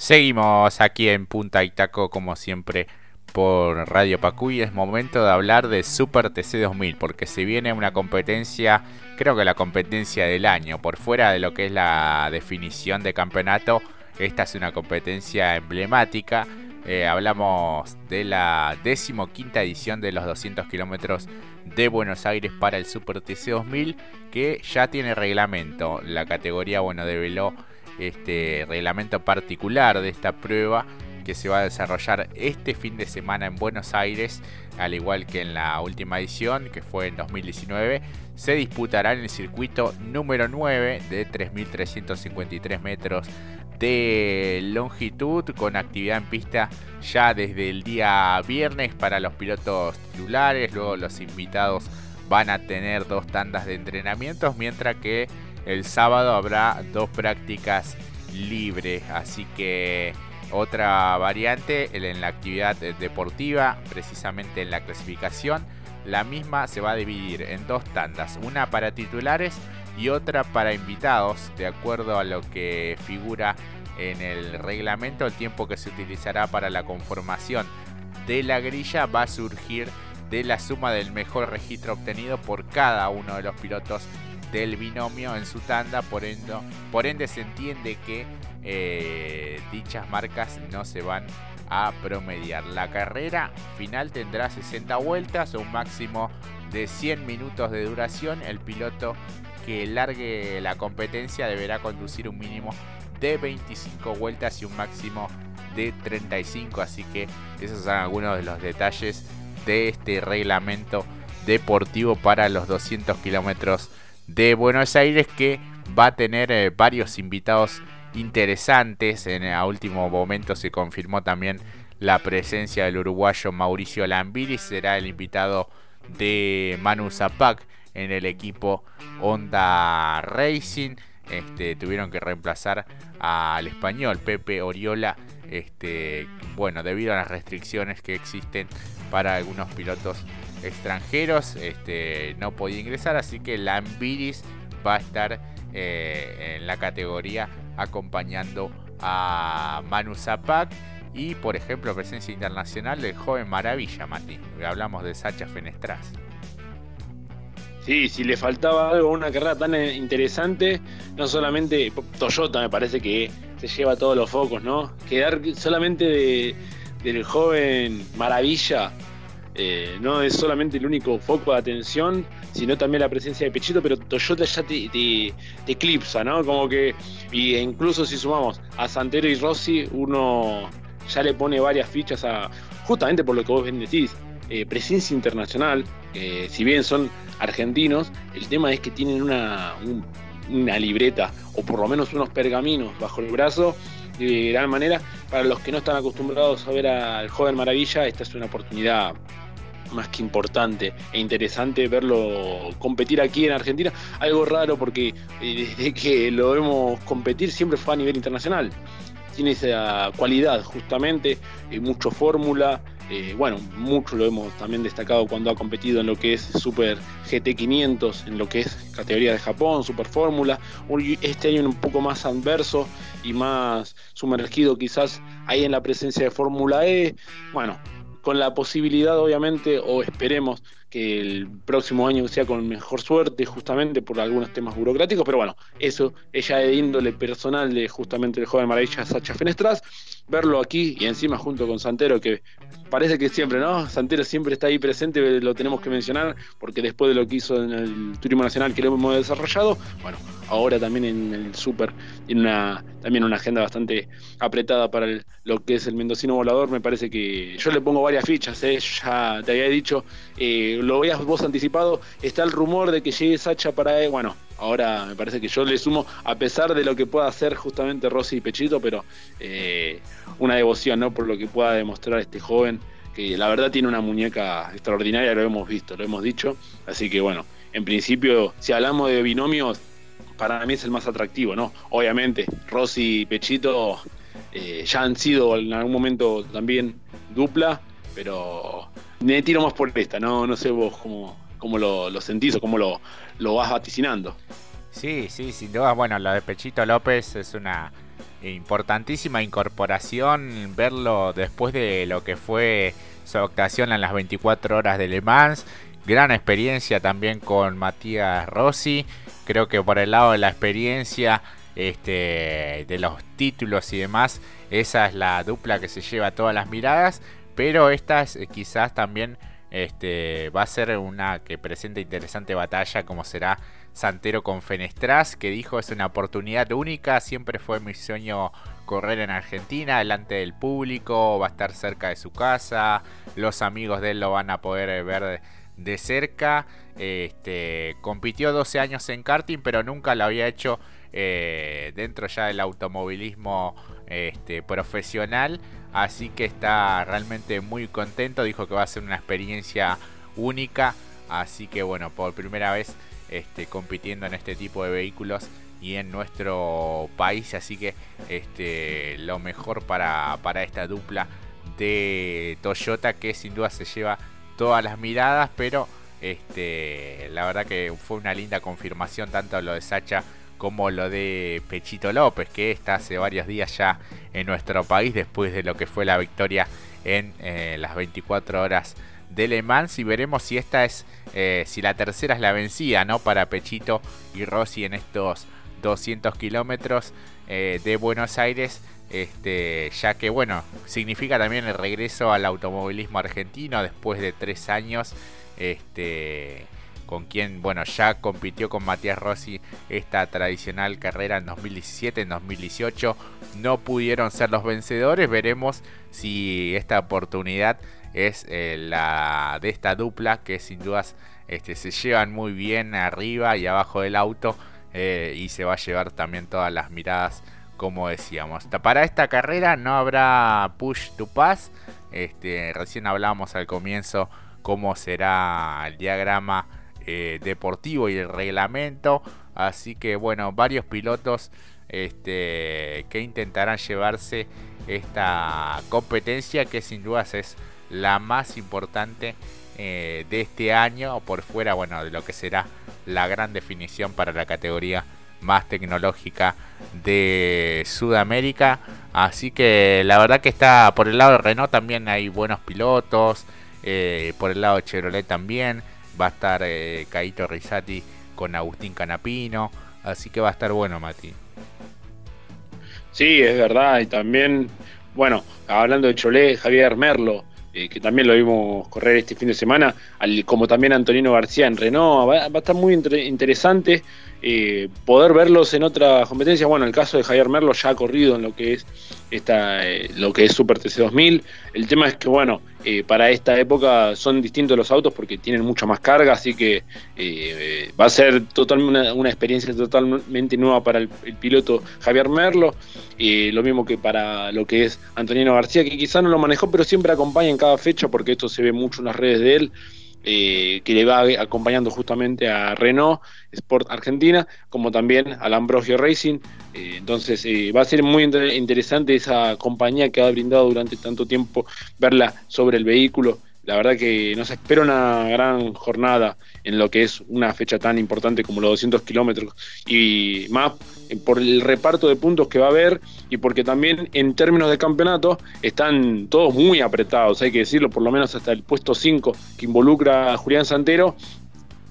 Seguimos aquí en Punta Itaco como siempre por Radio Pacuy. Es momento de hablar de Super TC 2000 porque se viene una competencia, creo que la competencia del año, por fuera de lo que es la definición de campeonato. Esta es una competencia emblemática. Eh, hablamos de la decimoquinta edición de los 200 kilómetros de Buenos Aires para el Super TC 2000 que ya tiene reglamento. La categoría, bueno, develó este reglamento particular de esta prueba que se va a desarrollar este fin de semana en Buenos Aires, al igual que en la última edición, que fue en 2019, se disputará en el circuito número 9 de 3.353 metros de longitud, con actividad en pista ya desde el día viernes para los pilotos titulares, luego los invitados van a tener dos tandas de entrenamientos, mientras que el sábado habrá dos prácticas libres, así que otra variante en la actividad deportiva, precisamente en la clasificación, la misma se va a dividir en dos tandas, una para titulares y otra para invitados, de acuerdo a lo que figura en el reglamento, el tiempo que se utilizará para la conformación de la grilla va a surgir de la suma del mejor registro obtenido por cada uno de los pilotos del binomio en su tanda, por ende, por ende se entiende que eh, dichas marcas no se van a promediar. La carrera final tendrá 60 vueltas o un máximo de 100 minutos de duración. El piloto que largue la competencia deberá conducir un mínimo de 25 vueltas y un máximo de 35. Así que esos son algunos de los detalles de este reglamento deportivo para los 200 kilómetros de Buenos Aires que va a tener eh, varios invitados interesantes. En el último momento se confirmó también la presencia del uruguayo Mauricio Lambiri, será el invitado de Manu Zapac en el equipo Honda Racing. Este, tuvieron que reemplazar al español Pepe Oriola. Este, bueno, debido a las restricciones que existen para algunos pilotos extranjeros, este, no podía ingresar, así que Lambiris va a estar eh, en la categoría acompañando a Manu Zapac y por ejemplo presencia internacional del joven Maravilla, Mati. Hablamos de Sacha Fenestras. Sí, si le faltaba algo, una carrera tan eh, interesante, no solamente Toyota me parece que se lleva todos los focos, ¿no? Quedar solamente del joven Maravilla eh, no es solamente el único foco de atención, sino también la presencia de Pechito, pero Toyota ya te, eclipsa, ¿no? Como que, y incluso si sumamos a Santero y Rossi, uno ya le pone varias fichas a, justamente por lo que vos decís, eh, presencia internacional, si bien son argentinos, el tema es que tienen una, una libreta, o por lo menos unos pergaminos bajo el brazo, de gran manera. Para los que no están acostumbrados a ver al joven Maravilla, esta es una oportunidad más que importante e interesante verlo competir aquí en Argentina. Algo raro porque eh, desde que lo vemos competir siempre fue a nivel internacional. Tiene esa cualidad justamente, eh, mucho fórmula. Eh, bueno, mucho lo hemos también destacado cuando ha competido en lo que es Super GT500, en lo que es categoría de Japón, Super Fórmula. Este año un poco más adverso y más sumergido quizás ahí en la presencia de Fórmula E. Bueno, con la posibilidad, obviamente, o esperemos que el próximo año sea con mejor suerte, justamente por algunos temas burocráticos, pero bueno, eso ella de índole personal de justamente el joven maravilla Sacha Fenestras, verlo aquí y encima junto con Santero, que parece que siempre, ¿no? Santero siempre está ahí presente, lo tenemos que mencionar, porque después de lo que hizo en el Turismo Nacional que lo hemos desarrollado, bueno, ahora también en el Super tiene una, también una agenda bastante apretada para lo que es el mendocino volador, me parece que yo le pongo varias fichas, ¿eh? ya te había dicho, eh, lo veías vos anticipado, está el rumor de que llegue Sacha para, bueno, ahora me parece que yo le sumo, a pesar de lo que pueda hacer justamente Rossi y Pechito, pero eh, una devoción, ¿no? Por lo que pueda demostrar este joven, que la verdad tiene una muñeca extraordinaria, lo hemos visto, lo hemos dicho, así que bueno, en principio, si hablamos de binomios, para mí es el más atractivo, ¿no? Obviamente, Rossi y Pechito eh, ya han sido en algún momento también dupla, pero me tiro más por esta, no, no sé vos cómo, cómo lo, sentís o cómo lo, lo vas vaticinando. Sí, sí, sin duda. Bueno, lo de Pechito López es una importantísima incorporación verlo después de lo que fue su actuación en las 24 horas de Le Mans. Gran experiencia también con Matías Rossi. Creo que por el lado de la experiencia, este, de los títulos y demás, esa es la dupla que se lleva todas las miradas. Pero esta es, eh, quizás también este, va a ser una que presenta interesante batalla como será Santero con Fenestras, que dijo es una oportunidad única, siempre fue mi sueño correr en Argentina, delante del público, va a estar cerca de su casa, los amigos de él lo van a poder ver de, cerca. Este, compitió 12 años en karting, pero nunca lo había hecho eh, dentro ya del automovilismo este, profesional. Así que está realmente muy contento. Dijo que va a ser una experiencia única. Así que bueno, por primera vez este, compitiendo en este tipo de vehículos y en nuestro país. Así que este, lo mejor para, esta dupla de Toyota que sin duda se lleva todas las miradas. Pero este, la verdad que fue una linda confirmación tanto lo de Sacha como lo de Pechito López, que está hace varios días ya en nuestro país después de lo que fue la victoria en eh, las 24 horas de Le Mans y veremos si esta es, eh, si la tercera es la vencida, ¿no? Para Pechito y Rossi en estos 200 kilómetros eh, de Buenos Aires, este, ya que, bueno, significa también el regreso al automovilismo argentino después de tres años, este, con quien, bueno, ya compitió con Matías Rossi esta tradicional carrera en 2017, en 2018, no pudieron ser los vencedores, veremos si esta oportunidad es eh, la de esta dupla que sin dudas este, se llevan muy bien arriba y abajo del auto eh, y se va a llevar también todas las miradas como decíamos. Para esta carrera no habrá push to pass, este, recién hablábamos al comienzo cómo será el diagrama eh, deportivo y el reglamento, así que bueno, varios pilotos este, que intentarán llevarse esta competencia que sin dudas es la más importante eh, de este año, por fuera, bueno, de lo que será la gran definición para la categoría más tecnológica de Sudamérica. Así que la verdad que está por el lado de Renault también hay buenos pilotos, eh, por el lado de Chevrolet también va a estar eh, Caito Rizzati con Agustín Canapino, así que va a estar bueno, Mati. Sí, es verdad, y también, bueno, hablando de Chevrolet, Javier Merlo, eh, que también lo vimos correr este fin de semana, como también Antonino García en Renault. Va, a estar muy interesante eh, poder verlos en otras competencias. Bueno, el caso de Javier Merlo ya ha corrido en lo que es esta, eh, lo que es Super TC 2000. El tema es que, bueno, eh, para esta época son distintos los autos porque tienen mucha más carga, así que va a ser totalmente una, experiencia totalmente nueva para el, piloto Javier Merlo. lo mismo que para lo que es Antonino García, que quizá no lo manejó, pero siempre acompaña en cada fecha porque esto se ve mucho en las redes de él. Eh, que le va acompañando justamente a Renault Sport Argentina, como también al Ambrosio Racing. Eh, entonces eh, va a ser muy interesante esa compañía que ha brindado durante tanto tiempo verla sobre el vehículo la verdad que nos espera una gran jornada en lo que es una fecha tan importante como los 200 kilómetros y más por el reparto de puntos que va a haber y porque también en términos de campeonato están todos muy apretados, hay que decirlo, por lo menos hasta el puesto 5 que involucra a Julián Santero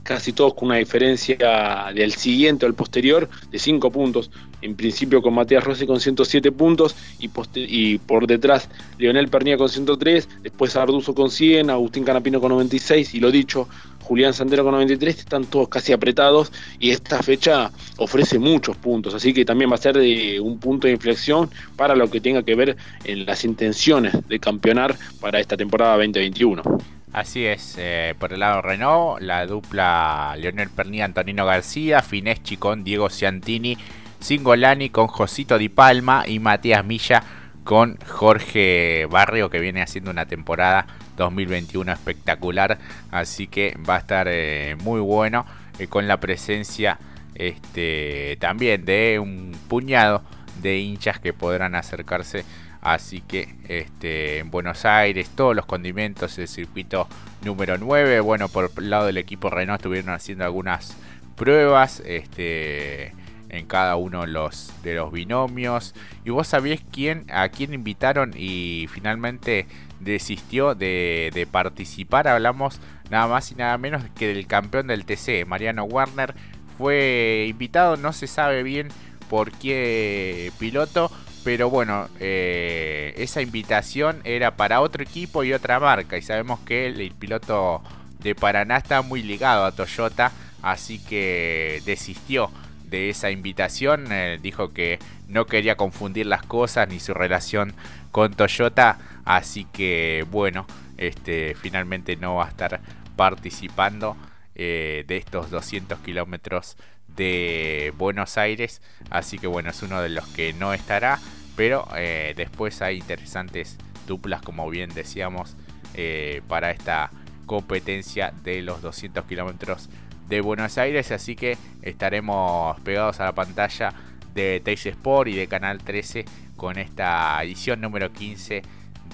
casi todos con una diferencia del siguiente al posterior de 5 puntos. En principio con Matías Rossi con 107 puntos y, y por detrás Leonel Pernía con 103, después Arduzo con 100, Agustín Canapino con 96 y lo dicho, Julián Sandero con 93, están todos casi apretados y esta fecha ofrece muchos puntos, así que también va a ser de un punto de inflexión para lo que tenga que ver en las intenciones de campeonar para esta temporada 2021. Así es, eh, por el lado Renault, la dupla Leonel Pernía, Antonino García, Fineschi con Diego Ciantini, Singolani con Josito Di Palma y Matías Milla con Jorge Barrio que viene haciendo una temporada 2021 espectacular, así que va a estar eh, muy bueno eh, con la presencia este, también de un puñado de hinchas que podrán acercarse Así que este, en Buenos Aires, todos los condimentos, el circuito número 9. Bueno, por el lado del equipo Renault estuvieron haciendo algunas pruebas. Este, en cada uno de los, de los binomios. ¿Y vos sabías quién, a quién invitaron y finalmente desistió de, de participar? Hablamos nada más y nada menos que del campeón del TC, Mariano Warner. Fue invitado, no se sabe bien por qué piloto, pero bueno, eh, esa invitación era para otro equipo y otra marca. Y sabemos que el, piloto de Paraná está muy ligado a Toyota, así que desistió de esa invitación. Eh, dijo que no quería confundir las cosas ni su relación con Toyota, así que bueno, este finalmente no va a estar participando eh, de estos 200 kilómetros de Buenos Aires. Así que bueno, es uno de los que no estará. Pero eh, después hay interesantes duplas, como bien decíamos, eh, para esta competencia de los 200 kilómetros de Buenos Aires. Así que estaremos pegados a la pantalla de Teis Sport y de Canal 13 con esta edición número 15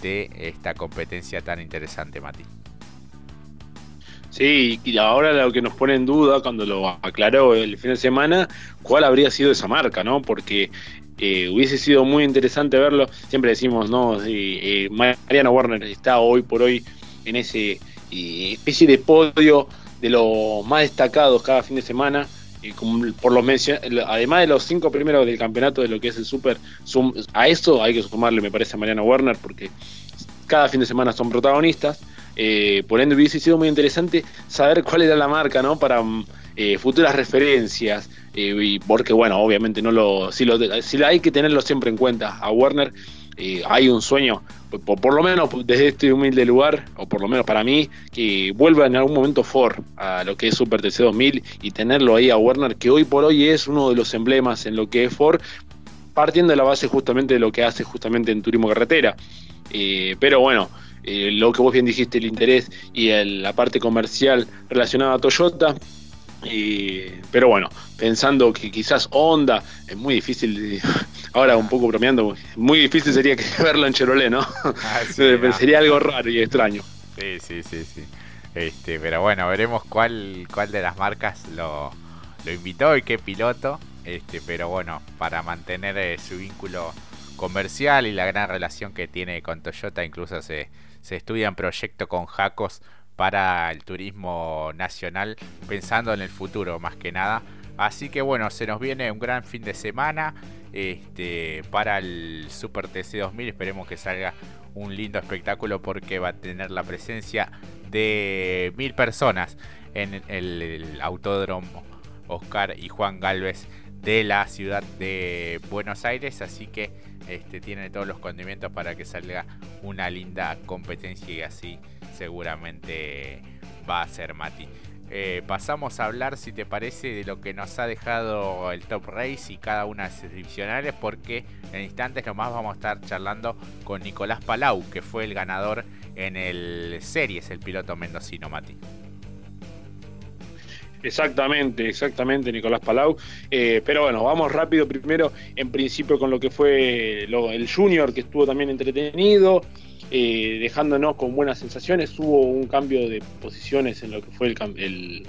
de esta competencia tan interesante, Mati. Sí, y ahora lo que nos pone en duda cuando lo aclaró el fin de semana, cuál habría sido esa marca, ¿no? Porque eh, hubiese sido muy interesante verlo. Siempre decimos, ¿no? Eh, Mariano Warner está hoy por hoy en ese eh, especie de podio de los más destacados cada fin de semana. por los además de los cinco primeros del campeonato de lo que es el Super, a eso hay que sumarle, me parece, a Mariano Warner, porque cada fin de semana son protagonistas. Eh, por ende, hubiese sido muy interesante saber cuál era la marca, ¿no? Para mm, eh, futuras referencias. Eh, y porque, bueno, obviamente no lo si, lo. hay que tenerlo siempre en cuenta a Warner. hay un sueño, por, lo menos desde este humilde lugar, o por lo menos para mí, que vuelva en algún momento Ford a lo que es Super TC 2000 y tenerlo ahí a Warner, que hoy por hoy es uno de los emblemas en lo que es Ford, partiendo de la base justamente de lo que hace justamente en Turismo Carretera. pero bueno, eh, lo que vos bien dijiste, el interés y la parte comercial relacionada a Toyota. pero bueno, pensando que quizás Honda es muy difícil, ahora un poco bromeando, muy difícil sería que verlo en Chevrolet, ¿no? Ah, sería algo raro y extraño. Sí, sí, sí, sí. Este, pero bueno, veremos cuál, cuál de las marcas lo, lo invitó y qué piloto. Este, pero bueno, para mantener eh, su vínculo comercial y la gran relación que tiene con Toyota, incluso se, se estudian proyectos con Jacos para el turismo nacional, pensando en el futuro más que nada. Así que bueno, se nos viene un gran fin de semana este, para el Super TC 2000. Esperemos que salga un lindo espectáculo porque va a tener la presencia de mil personas en el autódromo Oscar y Juan Galvez de la ciudad de Buenos Aires. Así que este, tiene todos los condimentos para que salga una linda competencia y así seguramente va a ser Mati. Eh, pasamos a hablar, si te parece, de lo que nos ha dejado el Top Race y cada una de sus divisionales, porque en instantes nomás vamos a estar charlando con Nicolás Palau, que fue el ganador en el Series, el piloto mendocino, Mati. Exactamente, exactamente, Nicolás Palau. Eh, pero bueno, vamos rápido primero, en principio con lo que fue el Junior, que estuvo también entretenido, eh, dejándonos con buenas sensaciones. Hubo un cambio de posiciones en lo que fue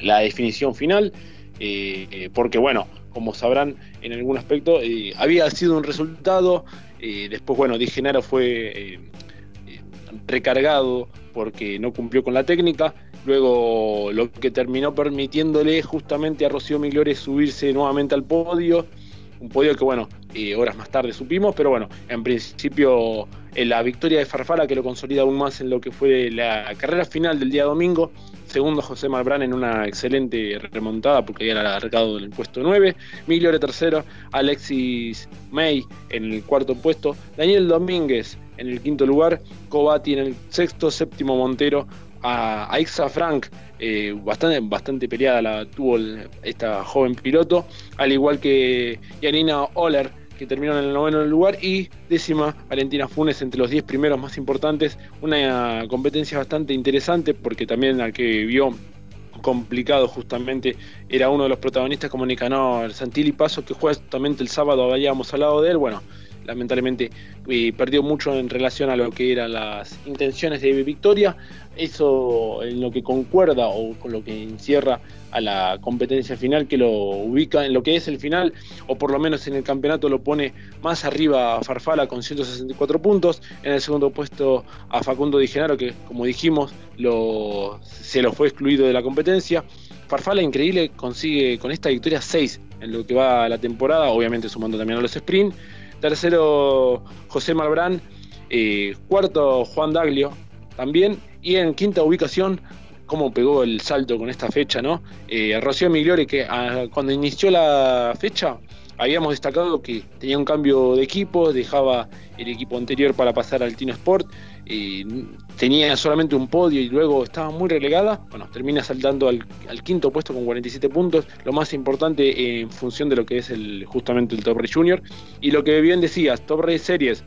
la definición final, eh, porque bueno, como sabrán en algún aspecto, había sido un resultado. después, bueno, Di Genaro fue recargado porque no cumplió con la técnica. Luego lo que terminó permitiéndole justamente a Rocío Migliore subirse nuevamente al podio. Un podio que bueno, eh, horas más tarde supimos, pero bueno, en principio la victoria de Farfala que lo consolida aún más en lo que fue la carrera final del día domingo. Segundo José Malbrán en una excelente remontada porque había alargado en el puesto 9. Migliore tercero, Alexis May en el cuarto puesto. Daniel Domínguez en el quinto lugar. Cobati en el sexto, séptimo Montero a, Ixa Frank, eh, bastante, bastante peleada la tuvo esta joven piloto, al igual que Yanina Oller, que terminó en el noveno lugar, y décima Valentina Funes entre los 10 primeros más importantes. Una competencia bastante interesante porque también al que vio complicado justamente era uno de los protagonistas como Nicanor Santilli Paso que justamente el sábado habíamos hablado de él bueno lamentablemente perdió mucho en relación a lo que eran las intenciones de victoria. Eso en lo que concuerda o con lo que encierra a la competencia final que lo ubica en lo que es el final, o por lo menos en el campeonato lo pone más arriba a Farfala con 164 puntos, en el segundo puesto a Facundo Di Genaro que como dijimos se lo fue excluido de la competencia. Farfala increíble consigue con esta victoria 6 en lo que va la temporada, obviamente sumando también a los sprint. Tercero José Malbrán, eh, cuarto Juan Daglio también, y en quinta ubicación cómo pegó el salto con esta fecha, ¿no? Eh, Rocío Migliore, que ah, cuando inició la fecha habíamos destacado que tenía un cambio de equipo, dejaba el equipo anterior para pasar al Tino Sport, eh, tenía solamente un podio y luego estaba muy relegada, bueno, termina saltando al, quinto puesto con 47 puntos, lo más importante en función de lo que es el justamente el Top Race Junior, y lo que bien decías, Top Race Series,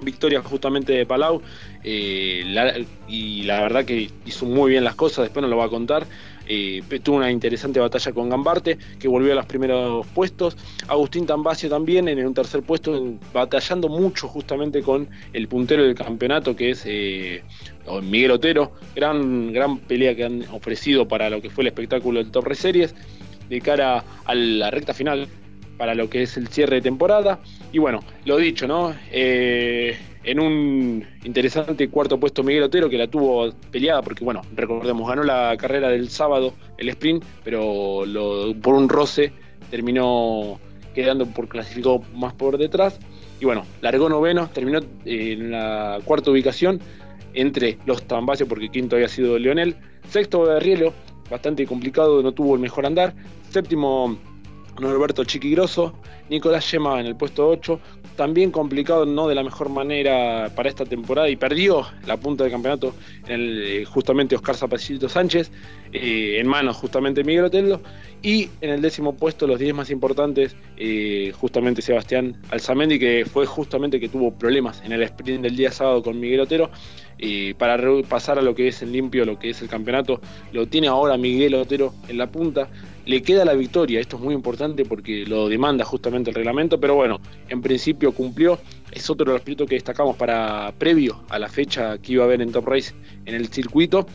victoria justamente de Palau, eh, y la verdad que hizo muy bien las cosas, después nos lo va a contar. Eh, tuvo una interesante batalla con Gambarte, que volvió a los primeros puestos. Agustín Tambacio también en un tercer puesto, batallando mucho justamente con el puntero del campeonato, que es eh, Miguel Otero. Gran, gran pelea que han ofrecido para lo que fue el espectáculo del Torre Series, de cara a la recta final para lo que es el cierre de temporada. Y bueno, lo dicho, ¿no? Eh, en un interesante cuarto puesto Miguel Otero, que la tuvo peleada, porque bueno, recordemos, ganó la carrera del sábado, el sprint, pero por un roce terminó quedando por clasificado más por detrás. Y bueno, largó noveno, terminó en la cuarta ubicación entre los Tambacios, porque quinto había sido Leonel. Sexto Berrielo, bastante complicado, no tuvo el mejor andar. Séptimo Norberto Chiquigroso, Nicolás Yema en el puesto 8, también complicado no de la mejor manera para esta temporada y perdió la punta del campeonato en el, eh, justamente Oscar Zapacito Sánchez, eh, en manos justamente Miguel Otello, y en el décimo puesto los 10 más importantes, eh, justamente Sebastián Alzamendi, que fue justamente que tuvo problemas en el sprint del día sábado con Miguel Otero, para pasar a lo que es el limpio, lo que es el campeonato, lo tiene ahora Miguel Otero en la punta, le queda la victoria, esto es muy importante porque lo demanda justamente el reglamento, pero bueno, en principio cumplió, es otro de los pilotos que destacamos para previo a la fecha que iba a haber en Top Race en el circuito,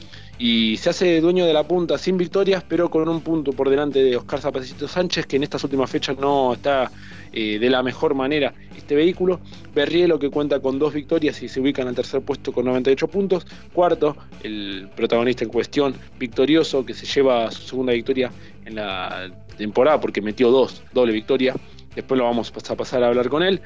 y se hace dueño de la punta sin victorias, pero con un punto por delante de Oscar Zapacito Sánchez, que en estas últimas fechas no está eh, de la mejor manera este vehículo. Berrielo que cuenta con dos victorias y se ubica en el tercer puesto con 98 puntos. Cuarto, el protagonista en cuestión, victorioso, que se lleva su segunda victoria en la temporada porque metió dos, doble victoria. Después lo vamos a pasar a hablar con él.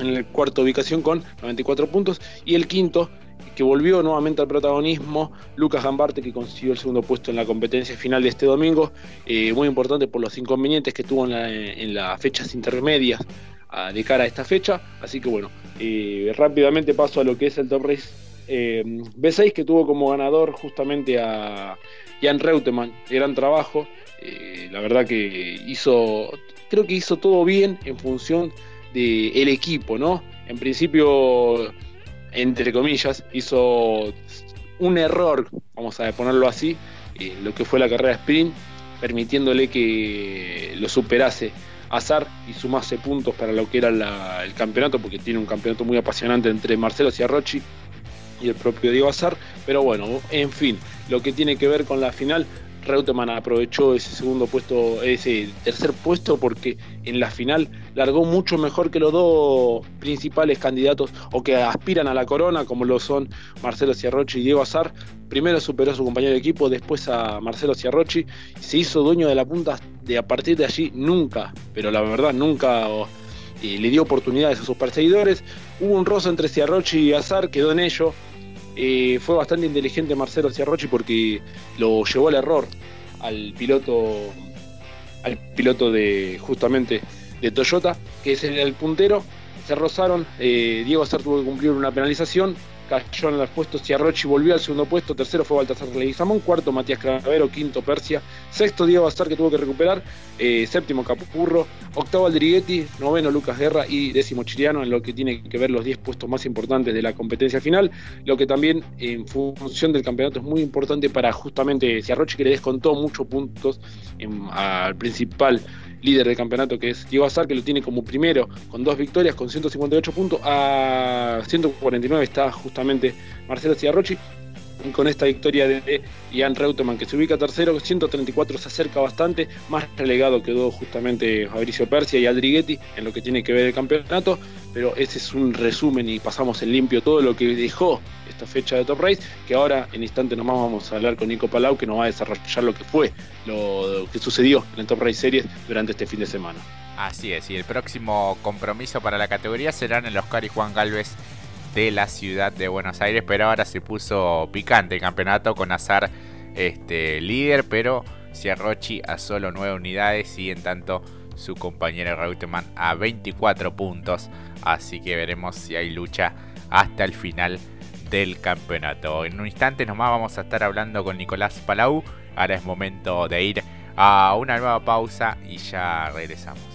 En la cuarta ubicación con 94 puntos. Y el quinto, que volvió nuevamente al protagonismo, Lucas Gambarte, que consiguió el segundo puesto en la competencia final de este domingo, eh, muy importante por los inconvenientes que tuvo en, las fechas intermedias ah, de cara a esta fecha, así que bueno, eh, rápidamente paso a lo que es el Top Race eh, B6, que tuvo como ganador justamente a Jan Reutemann, gran trabajo, la verdad que hizo, creo que hizo todo bien en función del equipo, ¿no? En principio entre comillas, hizo un error, vamos a ponerlo así, en lo que fue la carrera sprint, permitiéndole que lo superase Azar y sumase puntos para lo que era el campeonato, porque tiene un campeonato muy apasionante entre Marcelo Ciarrochi y el propio Diego Azar. Pero bueno, en fin, lo que tiene que ver con la final, Reutemann aprovechó ese segundo puesto, ese tercer puesto, porque en la final largó mucho mejor que los dos principales candidatos o que aspiran a la corona, como lo son Marcelo Ciarrochi y Diego Azar. Primero superó a su compañero de equipo, después a Marcelo Ciarrochi, se hizo dueño de la punta de a partir de allí nunca, pero la verdad nunca eh, le dio oportunidades a sus perseguidores. Hubo un roce entre Ciarrochi y Azar, quedó en ello, eh, fue bastante inteligente Marcelo Ciarrochi porque lo llevó al error al piloto al piloto de justamente de Toyota, que es el, puntero. Se rozaron, eh, Diego Azar tuvo que cumplir una penalización, cayó en los puestos Ciarrochi volvió al segundo puesto, tercero fue Baltasar Leguizamón, cuarto Matías Cravero, quinto Persia, sexto Diego Azar que tuvo que recuperar, eh, séptimo Capurro, octavo Aldriguetti, noveno Lucas Guerra y décimo Chiriano en lo que tiene que ver los 10 puestos más importantes de la competencia final, lo que también en función del campeonato es muy importante para justamente Ciarrochi que le descontó muchos puntos al principal líder del campeonato que es Diego Azar, que lo tiene como primero con dos victorias, con 158 puntos. A 149 está justamente Marcelo Ciarrochi con esta victoria de Ian Reutemann que se ubica tercero, 134 se acerca bastante, más relegado quedó justamente Fabricio Persia y Aldriguetti en lo que tiene que ver el campeonato, pero ese es un resumen y pasamos en limpio todo lo que dejó esta fecha de Top Race, que ahora en instante nomás vamos a hablar con Nico Palau que nos va a desarrollar lo que fue, lo que sucedió en el Top Race Series durante este fin de semana. Así es, y el próximo compromiso para la categoría será en el Oscar y Juan Galvez de la ciudad de Buenos Aires, pero ahora se puso picante el campeonato con Azar este, líder, pero Ciarrochi a solo 9 unidades y en tanto su compañero Reutemann a 24 puntos, así que veremos si hay lucha hasta el final del campeonato. En un instante nomás vamos a estar hablando con Nicolás Palau, ahora es momento de ir a una nueva pausa y ya regresamos.